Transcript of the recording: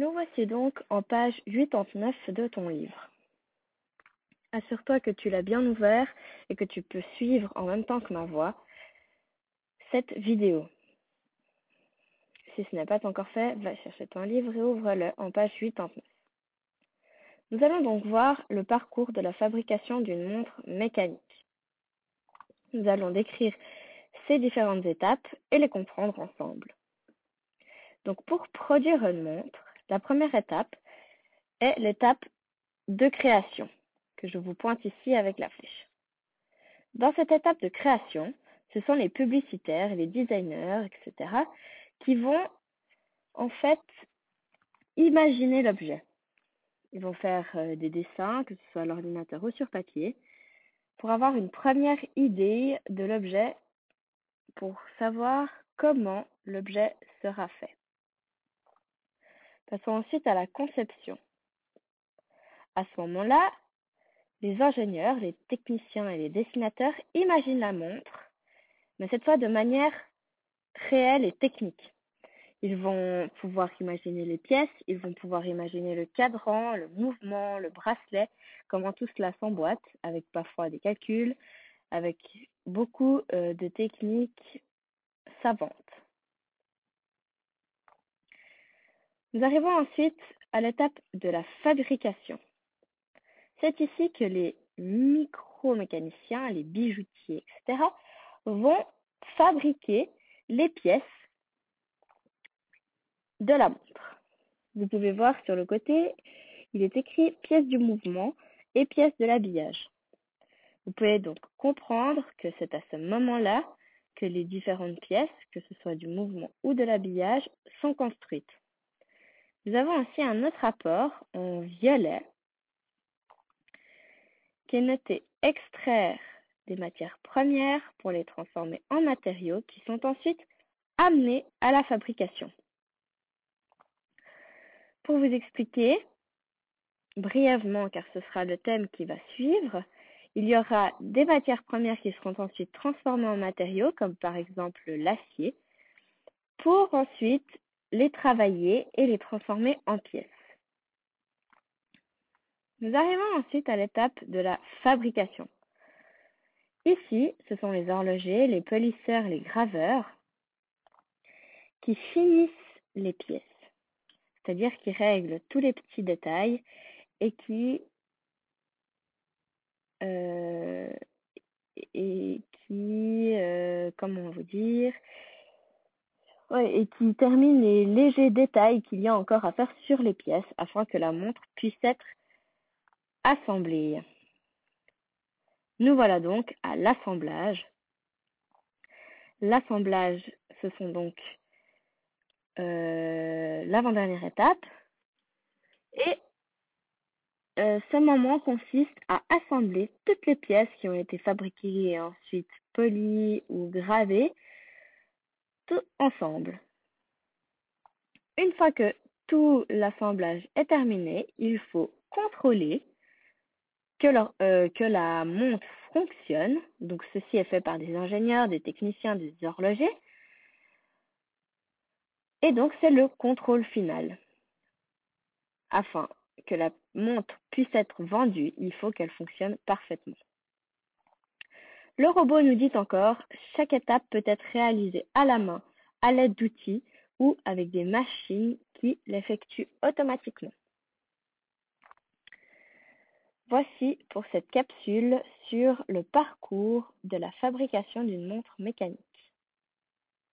Nous voici donc en page 89 de ton livre. Assure-toi que tu l'as bien ouvert et que tu peux suivre en même temps que ma voix cette vidéo. Si ce n'est pas encore fait, va chercher ton livre et ouvre-le en page 89. Nous allons donc voir le parcours de la fabrication d'une montre mécanique. Nous allons décrire ces différentes étapes et les comprendre ensemble. Donc pour produire une montre, la première étape est l'étape de création, que je vous pointe ici avec la flèche. Dans cette étape de création, ce sont les publicitaires, les designers, etc., qui vont en fait imaginer l'objet. Ils vont faire euh, des dessins, que ce soit à l'ordinateur ou sur papier, pour avoir une première idée de l'objet, pour savoir comment l'objet sera fait. Passons ensuite à la conception. À ce moment-là, les ingénieurs, les techniciens et les dessinateurs imaginent la montre, mais cette fois de manière réelle et technique. Ils vont pouvoir imaginer les pièces, ils vont pouvoir imaginer le cadran, le mouvement, le bracelet, comment tout cela s'emboîte, avec parfois des calculs, avec beaucoup euh, de techniques savantes. Nous arrivons ensuite à l'étape de la fabrication. C'est ici que les micromécaniciens, les bijoutiers, etc., vont fabriquer les pièces de la montre. Vous pouvez voir sur le côté, il est écrit pièces du mouvement et pièces de l'habillage. Vous pouvez donc comprendre que c'est à ce moment-là que les différentes pièces, que ce soit du mouvement ou de l'habillage, sont construites. Nous avons aussi un autre rapport en violet qui est noté extraire des matières premières pour les transformer en matériaux qui sont ensuite amenés à la fabrication. Pour vous expliquer brièvement, car ce sera le thème qui va suivre, il y aura des matières premières qui seront ensuite transformées en matériaux, comme par exemple l'acier, pour ensuite les travailler et les transformer en pièces. Nous arrivons ensuite à l'étape de la fabrication. Ici, ce sont les horlogers, les polisseurs, les graveurs qui finissent les pièces, c'est-à-dire qui règlent tous les petits détails et qui euh, et qui, euh, comment vous dire, et qui termine les légers détails qu'il y a encore à faire sur les pièces afin que la montre puisse être assemblée. Nous voilà donc à l'assemblage. L'assemblage, ce sont donc euh, l'avant-dernière étape. Et euh, ce moment consiste à assembler toutes les pièces qui ont été fabriquées et ensuite polies ou gravées ensemble. Une fois que tout l'assemblage est terminé, il faut contrôler que, euh, que la montre fonctionne. Donc ceci est fait par des ingénieurs, des techniciens, des horlogers. Et donc c'est le contrôle final. Afin que la montre puisse être vendue, il faut qu'elle fonctionne parfaitement. Le robot nous dit encore, chaque étape peut être réalisée à la main, à l'aide d'outils ou avec des machines qui l'effectuent automatiquement. Voici pour cette capsule sur le parcours de la fabrication d'une montre mécanique.